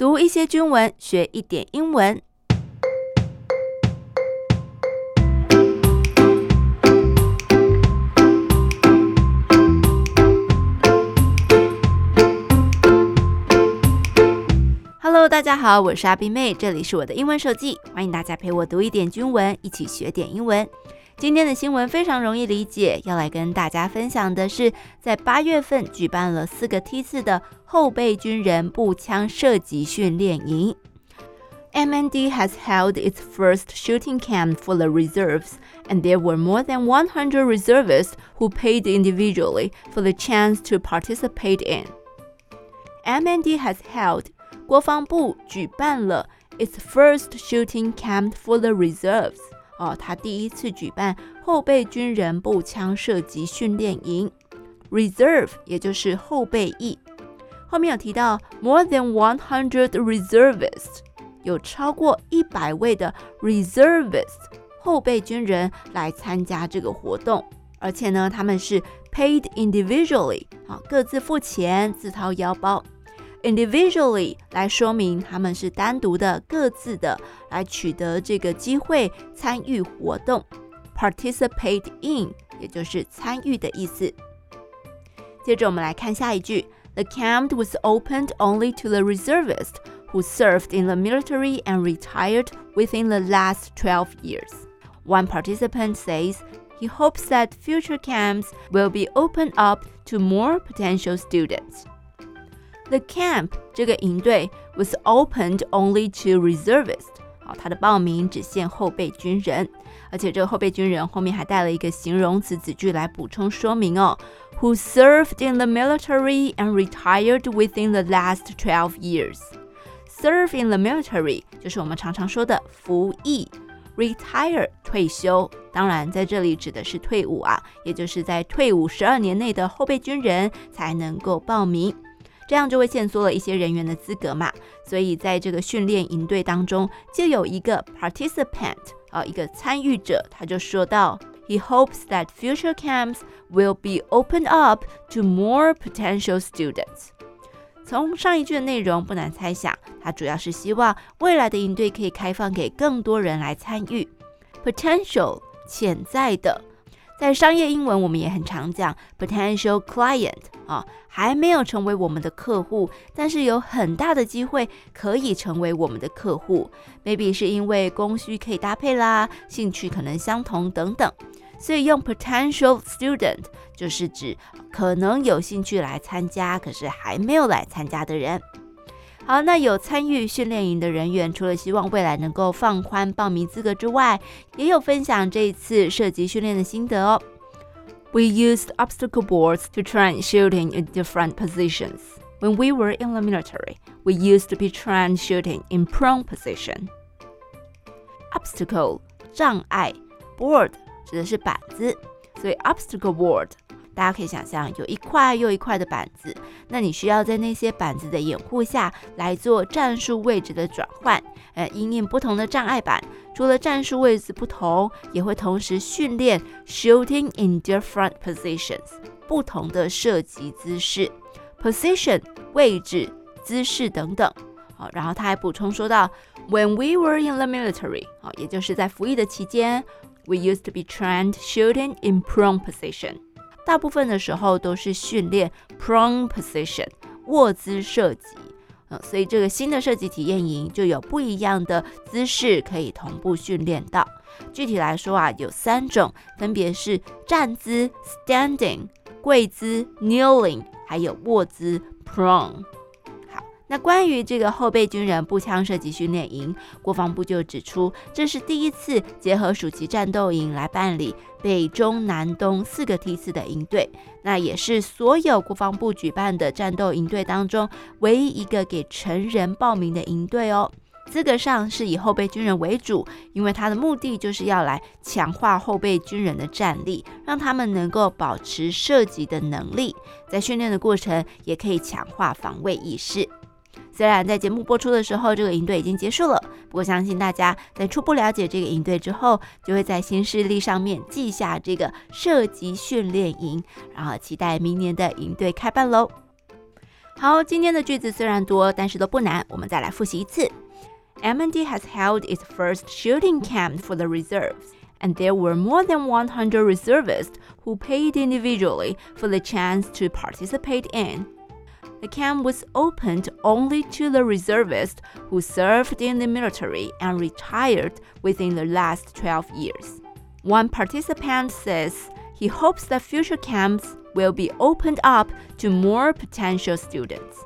读一些军文，学一点英文。Hello，大家好，我是阿冰妹，这里是我的英文手记，欢迎大家陪我读一点军文，一起学点英文。今天的新闻非常容易理解，要来跟大家分享的是，在八月份举办了四个梯次的后备军人步枪射击训练营。MND has held its first shooting camp for the reserves, and there were more than 100 reservists who paid individually for the chance to participate in. MND has held 国防部举办了 its first shooting camp for the reserves。 哦，他第一次举办后备军人步枪射击训练营。Reserve 也就是后备役。后面有提到 more than one hundred reservists，有超过一百位的 reservists 后备军人来参加这个活动，而且呢，他们是 paid individually，啊，各自付钱，自掏腰包。individually 来说明他们是单独的、各自的来取得这个机会参与活动，participate in 也就是参与的意思。接着我们来看下一句：The camp was opened only to the reservists who served in the military and retired within the last 12 years. One participant says he hopes that future camps will be opened up to more potential students. The camp 这个营队 was opened only to reservists。好，它的报名只限后备军人，而且这个后备军人后面还带了一个形容词子句来补充说明哦。Who served in the military and retired within the last twelve years? Serve in the military 就是我们常常说的服役，retire 退休，当然在这里指的是退伍啊，也就是在退伍十二年内的后备军人才能够报名。这样就会限缩了一些人员的资格嘛，所以在这个训练营队当中，就有一个 participant 啊，一个参与者，他就说到，He hopes that future camps will be opened up to more potential students。从上一句的内容不难猜想，他主要是希望未来的营队可以开放给更多人来参与，potential 潜在的。在商业英文，我们也很常讲 potential client 啊，还没有成为我们的客户，但是有很大的机会可以成为我们的客户。Maybe 是因为供需可以搭配啦，兴趣可能相同等等，所以用 potential student 就是指可能有兴趣来参加，可是还没有来参加的人。好，那有参与训练营的人员，除了希望未来能够放宽报名资格之外，也有分享这一次射击训练的心得哦。We used obstacle boards to train shooting in different positions. When we were in the military, we used to be trained shooting in prone position. Obstacle 障碍，board 指的是板子，所以 obstacle board。 大家可以想象，有一块又一块的板子，那你需要在那些板子的掩护下来做战术位置的转换。呃，因应不同的障碍板，除了战术位置不同，也会同时训练 shooting in different positions，不同的射击姿势，position 位置、姿势等等。好，然后他还补充说到，When we were in the military，好，也就是在服役的期间，we used to be trained shooting in prone position。大部分的时候都是训练 prone position 卧姿射击，嗯，所以这个新的设计体验营就有不一样的姿势可以同步训练到。具体来说啊，有三种，分别是站姿 standing、跪姿 kneeling，还有卧姿 prone。那关于这个后备军人步枪射击训练营，国防部就指出，这是第一次结合暑期战斗营来办理北中南东四个梯次的营队，那也是所有国防部举办的战斗营队当中唯一一个给成人报名的营队哦。资格上是以后备军人为主，因为它的目的就是要来强化后备军人的战力，让他们能够保持射击的能力，在训练的过程也可以强化防卫意识。虽然在节目播出的时候，这个营队已经结束了，不过相信大家在初步了解这个营队之后，就会在行事历上面记下这个射击训练营，然后期待明年的营队开办喽。 好，今天的句子虽然多，但是都不难，我们再来复习一次。M&D has held its first shooting camp for the reserves, and there were more than 100 reservists who paid individually for the chance to participate in. The camp was opened only to the reservists who served in the military and retired within the last 12 years. One participant says he hopes that future camps will be opened up to more potential students.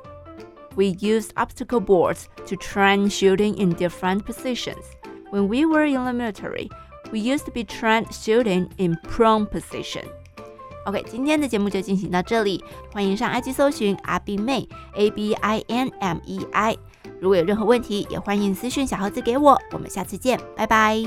We used obstacle boards to train shooting in different positions. When we were in the military, we used to be trained shooting in prone position. OK，今天的节目就进行到这里，欢迎上 IG 搜寻阿冰妹 A B I N M E I。如果有任何问题，也欢迎私讯小盒子给我。我们下次见，拜拜。